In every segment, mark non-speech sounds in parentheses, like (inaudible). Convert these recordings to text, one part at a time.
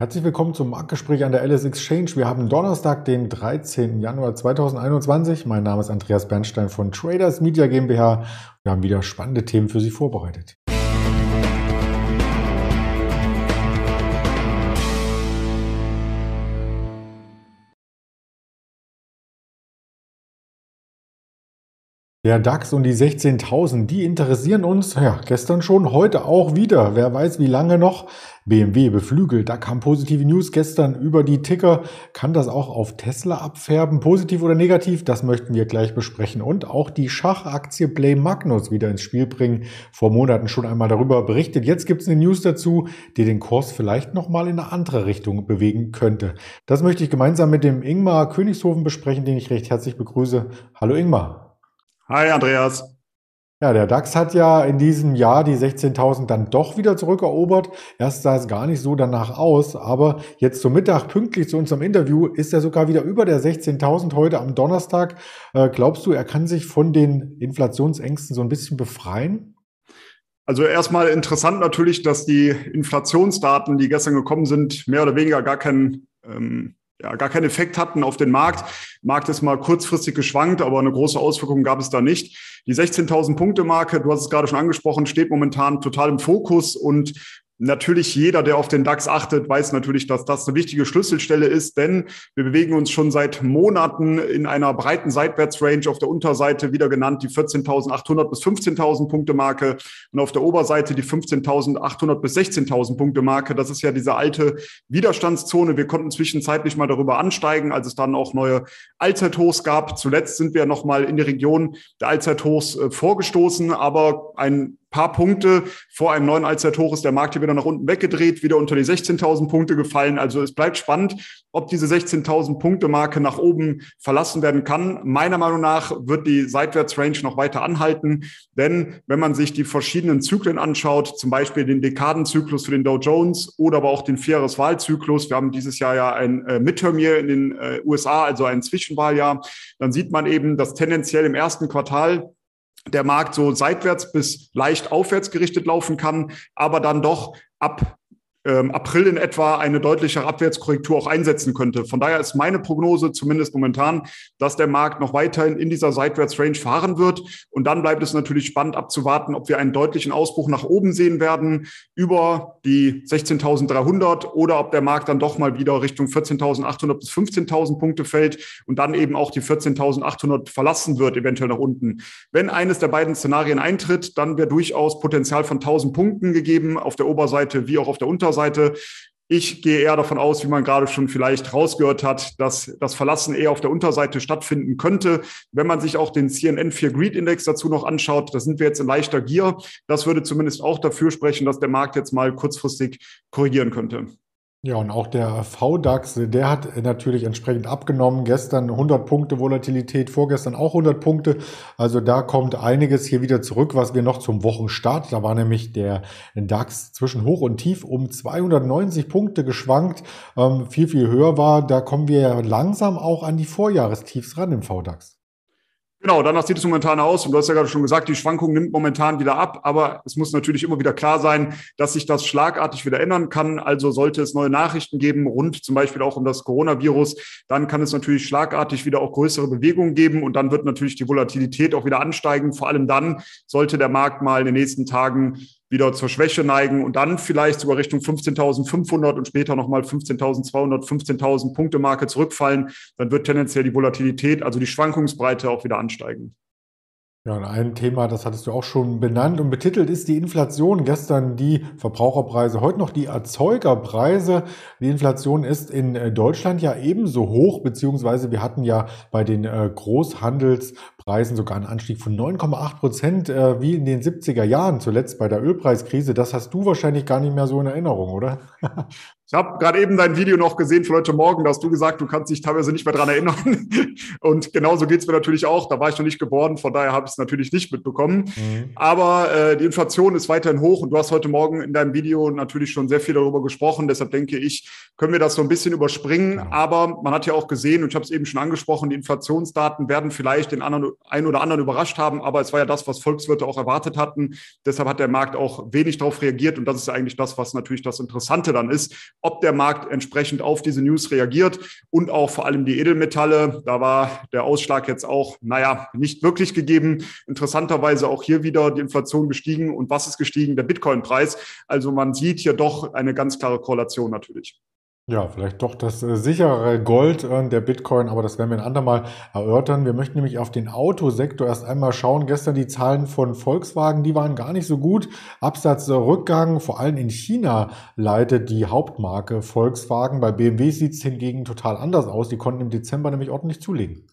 Herzlich willkommen zum Marktgespräch an der LS Exchange. Wir haben Donnerstag, den 13. Januar 2021. Mein Name ist Andreas Bernstein von Traders Media GmbH. Wir haben wieder spannende Themen für Sie vorbereitet. Der DAX und die 16.000, die interessieren uns, ja, gestern schon, heute auch wieder. Wer weiß, wie lange noch. BMW beflügelt, da kam positive News gestern über die Ticker. Kann das auch auf Tesla abfärben? Positiv oder negativ? Das möchten wir gleich besprechen. Und auch die Schachaktie Play Magnus wieder ins Spiel bringen. Vor Monaten schon einmal darüber berichtet. Jetzt gibt es eine News dazu, die den Kurs vielleicht nochmal in eine andere Richtung bewegen könnte. Das möchte ich gemeinsam mit dem Ingmar Königshofen besprechen, den ich recht herzlich begrüße. Hallo Ingmar. Hi, Andreas. Ja, der DAX hat ja in diesem Jahr die 16.000 dann doch wieder zurückerobert. Erst sah es gar nicht so danach aus, aber jetzt zum Mittag, pünktlich zu unserem Interview, ist er sogar wieder über der 16.000 heute am Donnerstag. Äh, glaubst du, er kann sich von den Inflationsängsten so ein bisschen befreien? Also erstmal interessant natürlich, dass die Inflationsdaten, die gestern gekommen sind, mehr oder weniger gar keinen ähm, ja, gar keinen Effekt hatten auf den Markt. Markt ist mal kurzfristig geschwankt, aber eine große Auswirkung gab es da nicht. Die 16.000 Punkte Marke, du hast es gerade schon angesprochen, steht momentan total im Fokus und Natürlich jeder, der auf den DAX achtet, weiß natürlich, dass das eine wichtige Schlüsselstelle ist, denn wir bewegen uns schon seit Monaten in einer breiten Seitwärtsrange auf der Unterseite, wieder genannt die 14.800 bis 15.000 Punkte Marke und auf der Oberseite die 15.800 bis 16.000 Punkte Marke. Das ist ja diese alte Widerstandszone. Wir konnten zwischenzeitlich mal darüber ansteigen, als es dann auch neue Allzeithochs gab. Zuletzt sind wir nochmal in die Region der Allzeithochs äh, vorgestoßen, aber ein paar Punkte vor einem neuen Allzeithoch ist der Markt hier wieder nach unten weggedreht, wieder unter die 16.000 Punkte gefallen. Also es bleibt spannend, ob diese 16.000 Punkte Marke nach oben verlassen werden kann. Meiner Meinung nach wird die Seitwärtsrange noch weiter anhalten, denn wenn man sich die verschiedenen Zyklen anschaut, zum Beispiel den Dekadenzyklus für den Dow Jones oder aber auch den Vierjahreswahlzyklus, wir haben dieses Jahr ja ein äh, Midterm Year in den äh, USA, also ein Zwischenwahljahr, dann sieht man eben, dass tendenziell im ersten Quartal der Markt so seitwärts bis leicht aufwärts gerichtet laufen kann, aber dann doch ab April in etwa eine deutlichere Abwärtskorrektur auch einsetzen könnte. Von daher ist meine Prognose zumindest momentan, dass der Markt noch weiterhin in dieser Seitwärtsrange fahren wird. Und dann bleibt es natürlich spannend abzuwarten, ob wir einen deutlichen Ausbruch nach oben sehen werden über die 16.300 oder ob der Markt dann doch mal wieder Richtung 14.800 bis 15.000 Punkte fällt und dann eben auch die 14.800 verlassen wird, eventuell nach unten. Wenn eines der beiden Szenarien eintritt, dann wäre durchaus Potenzial von 1.000 Punkten gegeben auf der Oberseite wie auch auf der Unterseite. Seite. Ich gehe eher davon aus, wie man gerade schon vielleicht rausgehört hat, dass das Verlassen eher auf der Unterseite stattfinden könnte. Wenn man sich auch den CNN 4 Greed Index dazu noch anschaut, da sind wir jetzt in leichter Gier. Das würde zumindest auch dafür sprechen, dass der Markt jetzt mal kurzfristig korrigieren könnte. Ja, und auch der VDAX, der hat natürlich entsprechend abgenommen. Gestern 100 Punkte Volatilität, vorgestern auch 100 Punkte. Also da kommt einiges hier wieder zurück, was wir noch zum Wochenstart. Da war nämlich der DAX zwischen Hoch und Tief um 290 Punkte geschwankt. Ähm, viel, viel höher war. Da kommen wir langsam auch an die Vorjahrestiefs ran im VDAX. Genau, danach sieht es momentan aus. Und du hast ja gerade schon gesagt, die Schwankung nimmt momentan wieder ab. Aber es muss natürlich immer wieder klar sein, dass sich das schlagartig wieder ändern kann. Also sollte es neue Nachrichten geben, rund zum Beispiel auch um das Coronavirus, dann kann es natürlich schlagartig wieder auch größere Bewegungen geben. Und dann wird natürlich die Volatilität auch wieder ansteigen. Vor allem dann sollte der Markt mal in den nächsten Tagen wieder zur Schwäche neigen und dann vielleicht sogar Richtung 15.500 und später nochmal 15.200, 15.000 Punkte Marke zurückfallen, dann wird tendenziell die Volatilität, also die Schwankungsbreite auch wieder ansteigen. Ja, und ein Thema, das hattest du auch schon benannt und betitelt, ist die Inflation. Gestern die Verbraucherpreise, heute noch die Erzeugerpreise. Die Inflation ist in äh, Deutschland ja ebenso hoch, beziehungsweise wir hatten ja bei den äh, Großhandelspreisen sogar einen Anstieg von 9,8 Prozent, äh, wie in den 70er Jahren, zuletzt bei der Ölpreiskrise. Das hast du wahrscheinlich gar nicht mehr so in Erinnerung, oder? (laughs) Ich habe gerade eben dein Video noch gesehen von heute Morgen, da hast du gesagt, du kannst dich teilweise nicht mehr dran erinnern. (laughs) Und genauso geht's mir natürlich auch. Da war ich noch nicht geboren, von daher habe ich es natürlich nicht mitbekommen. Mhm. Aber äh, die Inflation ist weiterhin hoch und du hast heute Morgen in deinem Video natürlich schon sehr viel darüber gesprochen. Deshalb denke ich, können wir das so ein bisschen überspringen. Ja. Aber man hat ja auch gesehen, und ich habe es eben schon angesprochen, die Inflationsdaten werden vielleicht den anderen, einen oder anderen überrascht haben. Aber es war ja das, was Volkswirte auch erwartet hatten. Deshalb hat der Markt auch wenig darauf reagiert. Und das ist ja eigentlich das, was natürlich das Interessante dann ist ob der Markt entsprechend auf diese News reagiert und auch vor allem die Edelmetalle. Da war der Ausschlag jetzt auch, naja, nicht wirklich gegeben. Interessanterweise auch hier wieder die Inflation gestiegen. Und was ist gestiegen? Der Bitcoin-Preis. Also man sieht hier doch eine ganz klare Korrelation natürlich. Ja, vielleicht doch das äh, sichere Gold äh, der Bitcoin, aber das werden wir ein andermal erörtern. Wir möchten nämlich auf den Autosektor erst einmal schauen. Gestern die Zahlen von Volkswagen, die waren gar nicht so gut. Absatzrückgang, vor allem in China, leitet die Hauptmarke Volkswagen. Bei BMW sieht es hingegen total anders aus. Die konnten im Dezember nämlich ordentlich zulegen.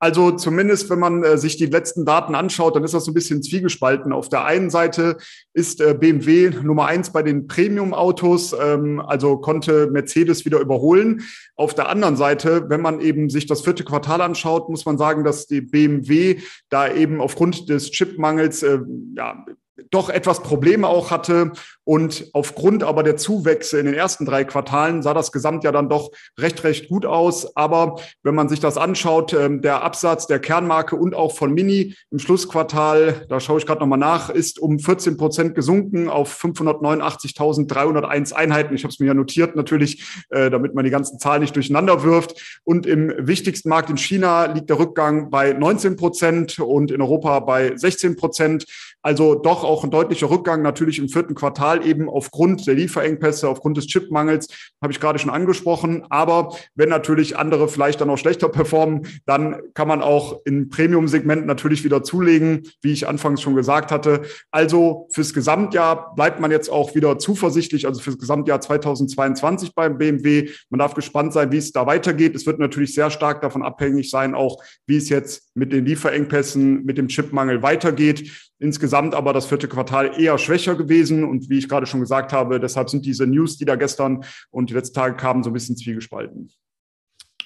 Also zumindest, wenn man äh, sich die letzten Daten anschaut, dann ist das so ein bisschen zwiegespalten. Auf der einen Seite ist äh, BMW Nummer eins bei den Premium-Autos, ähm, also konnte Mercedes wieder überholen. Auf der anderen Seite, wenn man eben sich das vierte Quartal anschaut, muss man sagen, dass die BMW da eben aufgrund des Chipmangels äh, ja, doch etwas Probleme auch hatte. Und aufgrund aber der Zuwächse in den ersten drei Quartalen sah das Gesamtjahr dann doch recht, recht gut aus. Aber wenn man sich das anschaut, ähm, der Absatz der Kernmarke und auch von Mini im Schlussquartal, da schaue ich gerade nochmal nach, ist um 14 Prozent gesunken auf 589.301 Einheiten. Ich habe es mir ja notiert natürlich, äh, damit man die ganzen Zahlen nicht durcheinander wirft. Und im wichtigsten Markt in China liegt der Rückgang bei 19 Prozent und in Europa bei 16 Prozent. Also doch auch ein deutlicher Rückgang natürlich im vierten Quartal eben aufgrund der Lieferengpässe, aufgrund des Chipmangels, habe ich gerade schon angesprochen. Aber wenn natürlich andere vielleicht dann auch schlechter performen, dann kann man auch im Premium-Segment natürlich wieder zulegen, wie ich anfangs schon gesagt hatte. Also fürs Gesamtjahr bleibt man jetzt auch wieder zuversichtlich, also fürs Gesamtjahr 2022 beim BMW. Man darf gespannt sein, wie es da weitergeht. Es wird natürlich sehr stark davon abhängig sein, auch wie es jetzt mit den Lieferengpässen, mit dem Chipmangel weitergeht. Insgesamt aber das vierte Quartal eher schwächer gewesen. Und wie ich gerade schon gesagt habe, deshalb sind diese News, die da gestern und die letzten Tage kamen, so ein bisschen zwiegespalten.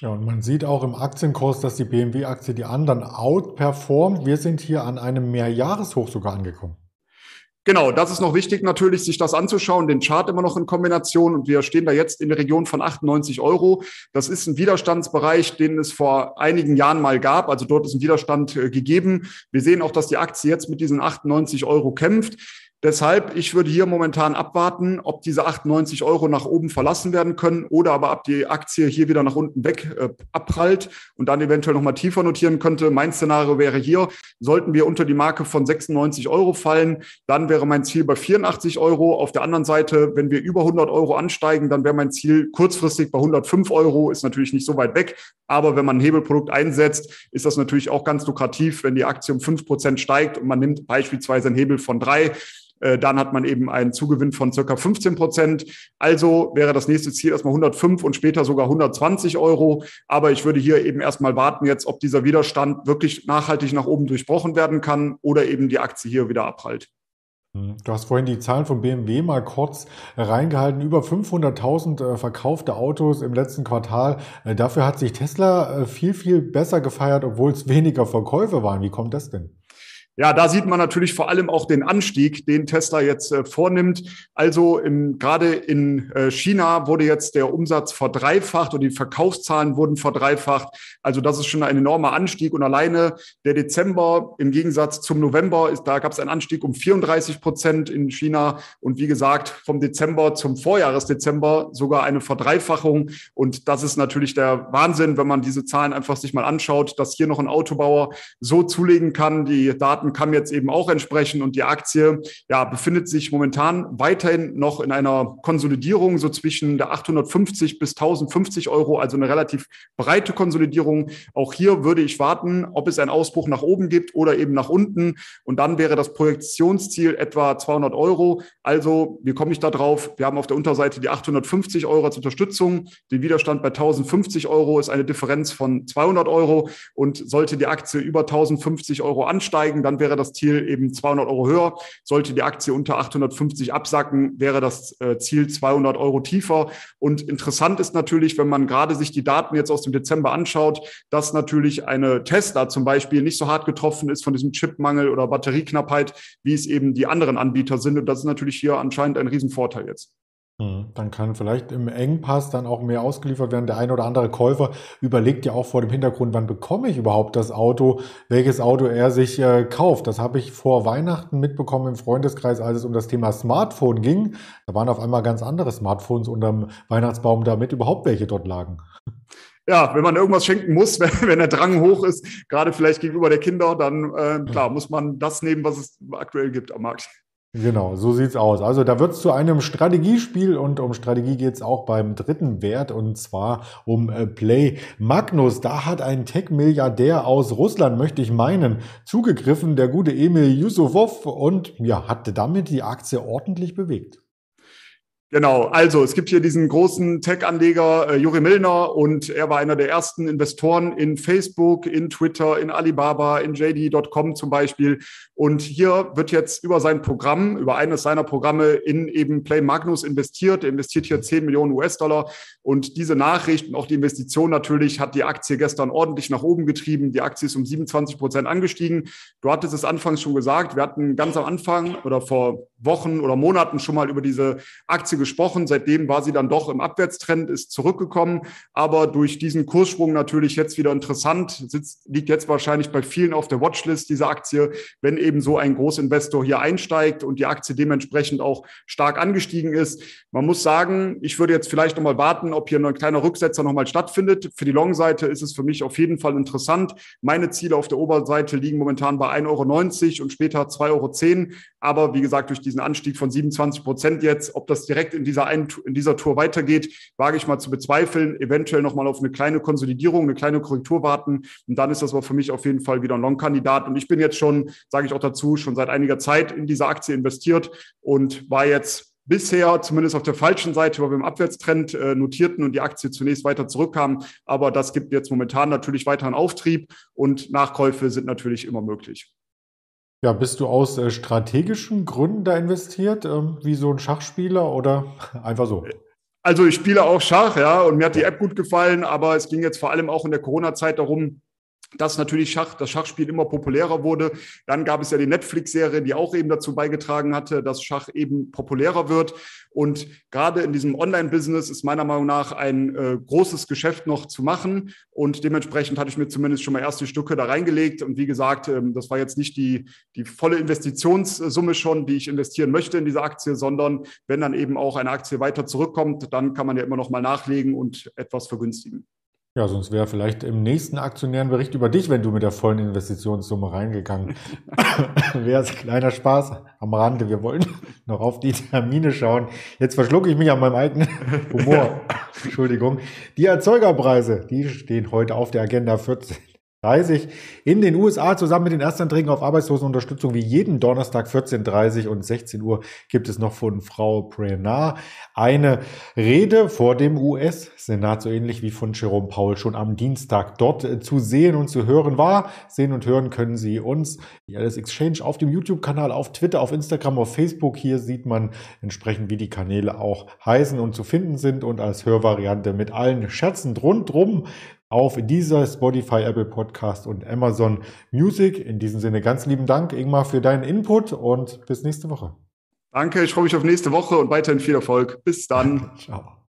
Ja, und man sieht auch im Aktienkurs, dass die BMW-Aktie die anderen outperformt. Wir sind hier an einem Mehrjahreshoch sogar angekommen. Genau, das ist noch wichtig natürlich, sich das anzuschauen, den Chart immer noch in Kombination. Und wir stehen da jetzt in der Region von 98 Euro. Das ist ein Widerstandsbereich, den es vor einigen Jahren mal gab. Also dort ist ein Widerstand äh, gegeben. Wir sehen auch, dass die Aktie jetzt mit diesen 98 Euro kämpft. Deshalb, ich würde hier momentan abwarten, ob diese 98 Euro nach oben verlassen werden können oder aber ob die Aktie hier wieder nach unten weg äh, abprallt und dann eventuell nochmal tiefer notieren könnte. Mein Szenario wäre hier, sollten wir unter die Marke von 96 Euro fallen, dann wäre mein Ziel bei 84 Euro. Auf der anderen Seite, wenn wir über 100 Euro ansteigen, dann wäre mein Ziel kurzfristig bei 105 Euro, ist natürlich nicht so weit weg. Aber wenn man ein Hebelprodukt einsetzt, ist das natürlich auch ganz lukrativ, wenn die Aktie um 5 Prozent steigt und man nimmt beispielsweise einen Hebel von drei dann hat man eben einen Zugewinn von circa 15 Prozent. Also wäre das nächste Ziel erstmal 105 und später sogar 120 Euro. Aber ich würde hier eben erstmal warten jetzt, ob dieser Widerstand wirklich nachhaltig nach oben durchbrochen werden kann oder eben die Aktie hier wieder abprallt. Hm, du hast vorhin die Zahlen von BMW mal kurz reingehalten. Über 500.000 äh, verkaufte Autos im letzten Quartal. Äh, dafür hat sich Tesla viel, viel besser gefeiert, obwohl es weniger Verkäufe waren. Wie kommt das denn? Ja, da sieht man natürlich vor allem auch den Anstieg, den Tesla jetzt äh, vornimmt. Also im, gerade in äh, China wurde jetzt der Umsatz verdreifacht und die Verkaufszahlen wurden verdreifacht. Also das ist schon ein enormer Anstieg. Und alleine der Dezember im Gegensatz zum November ist, da gab es einen Anstieg um 34 Prozent in China. Und wie gesagt, vom Dezember zum Vorjahresdezember sogar eine Verdreifachung. Und das ist natürlich der Wahnsinn, wenn man diese Zahlen einfach sich mal anschaut, dass hier noch ein Autobauer so zulegen kann, die Daten Daten kam jetzt eben auch entsprechend und die Aktie ja, befindet sich momentan weiterhin noch in einer Konsolidierung so zwischen der 850 bis 1050 Euro, also eine relativ breite Konsolidierung. Auch hier würde ich warten, ob es einen Ausbruch nach oben gibt oder eben nach unten und dann wäre das Projektionsziel etwa 200 Euro. Also, wie komme ich da drauf? Wir haben auf der Unterseite die 850 Euro als Unterstützung. Den Widerstand bei 1050 Euro ist eine Differenz von 200 Euro und sollte die Aktie über 1050 Euro ansteigen, dann dann wäre das Ziel eben 200 Euro höher. Sollte die Aktie unter 850 absacken, wäre das äh, Ziel 200 Euro tiefer. Und interessant ist natürlich, wenn man gerade sich die Daten jetzt aus dem Dezember anschaut, dass natürlich eine Tesla zum Beispiel nicht so hart getroffen ist von diesem Chipmangel oder Batterieknappheit, wie es eben die anderen Anbieter sind. Und das ist natürlich hier anscheinend ein Riesenvorteil jetzt. Hm, dann kann vielleicht im Engpass dann auch mehr ausgeliefert werden. Der ein oder andere Käufer überlegt ja auch vor dem Hintergrund, wann bekomme ich überhaupt das Auto, welches Auto er sich äh, kauft. Das habe ich vor Weihnachten mitbekommen im Freundeskreis, als es um das Thema Smartphone ging. Da waren auf einmal ganz andere Smartphones unterm Weihnachtsbaum, damit überhaupt welche dort lagen. Ja, wenn man irgendwas schenken muss, (laughs) wenn, wenn der Drang hoch ist, gerade vielleicht gegenüber der Kinder, dann äh, klar muss man das nehmen, was es aktuell gibt am Markt. Genau, so sieht's aus. Also da wird's zu einem Strategiespiel und um Strategie geht's auch beim dritten Wert und zwar um äh, Play Magnus. Da hat ein Tech-Milliardär aus Russland, möchte ich meinen, zugegriffen, der gute Emil Yusufov und ja, hatte damit die Aktie ordentlich bewegt. Genau, also es gibt hier diesen großen Tech-Anleger äh, Juri Milner und er war einer der ersten Investoren in Facebook, in Twitter, in Alibaba, in JD.com zum Beispiel. Und hier wird jetzt über sein Programm, über eines seiner Programme in eben Play Magnus investiert. Er investiert hier 10 Millionen US-Dollar. Und diese Nachrichten, auch die Investition natürlich, hat die Aktie gestern ordentlich nach oben getrieben. Die Aktie ist um 27 Prozent angestiegen. Du hattest es anfangs schon gesagt. Wir hatten ganz am Anfang oder vor Wochen oder Monaten schon mal über diese Aktie gesprochen. Seitdem war sie dann doch im Abwärtstrend, ist zurückgekommen, aber durch diesen Kurssprung natürlich jetzt wieder interessant. Sitzt, liegt jetzt wahrscheinlich bei vielen auf der Watchlist diese Aktie, wenn eben so ein Großinvestor hier einsteigt und die Aktie dementsprechend auch stark angestiegen ist. Man muss sagen, ich würde jetzt vielleicht nochmal warten, ob hier ein kleiner Rücksetzer nochmal stattfindet. Für die Long-Seite ist es für mich auf jeden Fall interessant. Meine Ziele auf der Oberseite liegen momentan bei 1,90 Euro und später 2,10 Euro. Aber wie gesagt, durch diesen Anstieg von 27 Prozent jetzt, ob das direkt in dieser, einen, in dieser Tour weitergeht, wage ich mal zu bezweifeln. Eventuell nochmal auf eine kleine Konsolidierung, eine kleine Korrektur warten. Und dann ist das aber für mich auf jeden Fall wieder ein Long-Kandidat. Und ich bin jetzt schon, sage ich auch dazu, schon seit einiger Zeit in diese Aktie investiert und war jetzt bisher zumindest auf der falschen Seite, weil wir im Abwärtstrend äh, notierten und die Aktie zunächst weiter zurückkam. Aber das gibt jetzt momentan natürlich weiteren Auftrieb und Nachkäufe sind natürlich immer möglich. Ja, bist du aus äh, strategischen Gründen da investiert, ähm, wie so ein Schachspieler oder (laughs) einfach so? Also ich spiele auch Schach, ja, und mir hat die App gut gefallen, aber es ging jetzt vor allem auch in der Corona-Zeit darum, dass natürlich Schach, das Schachspiel immer populärer wurde. Dann gab es ja die Netflix-Serie, die auch eben dazu beigetragen hatte, dass Schach eben populärer wird. Und gerade in diesem Online-Business ist meiner Meinung nach ein äh, großes Geschäft noch zu machen. Und dementsprechend hatte ich mir zumindest schon mal erste Stücke da reingelegt. Und wie gesagt, ähm, das war jetzt nicht die, die volle Investitionssumme schon, die ich investieren möchte in diese Aktie, sondern wenn dann eben auch eine Aktie weiter zurückkommt, dann kann man ja immer noch mal nachlegen und etwas vergünstigen. Ja, sonst wäre vielleicht im nächsten Aktionärenbericht über dich, wenn du mit der vollen Investitionssumme reingegangen (coughs) wärst. Kleiner Spaß am Rande. Wir wollen (laughs) noch auf die Termine schauen. Jetzt verschlucke ich mich an meinem eigenen (laughs) Humor. Entschuldigung. Die Erzeugerpreise, die stehen heute auf der Agenda 14. 30 in den USA zusammen mit den Erstanträgen auf Arbeitslosenunterstützung wie jeden Donnerstag 14.30 und 16 Uhr gibt es noch von Frau Prenard eine Rede vor dem US-Senat, so ähnlich wie von Jerome Paul schon am Dienstag dort zu sehen und zu hören war. Sehen und hören können Sie uns, die Alice Exchange, auf dem YouTube-Kanal, auf Twitter, auf Instagram, auf Facebook. Hier sieht man entsprechend, wie die Kanäle auch heißen und zu finden sind und als Hörvariante mit allen Scherzen rundrum auf dieser Spotify, Apple Podcast und Amazon Music. In diesem Sinne ganz lieben Dank, Ingmar, für deinen Input und bis nächste Woche. Danke, ich freue mich auf nächste Woche und weiterhin viel Erfolg. Bis dann. (laughs) Ciao.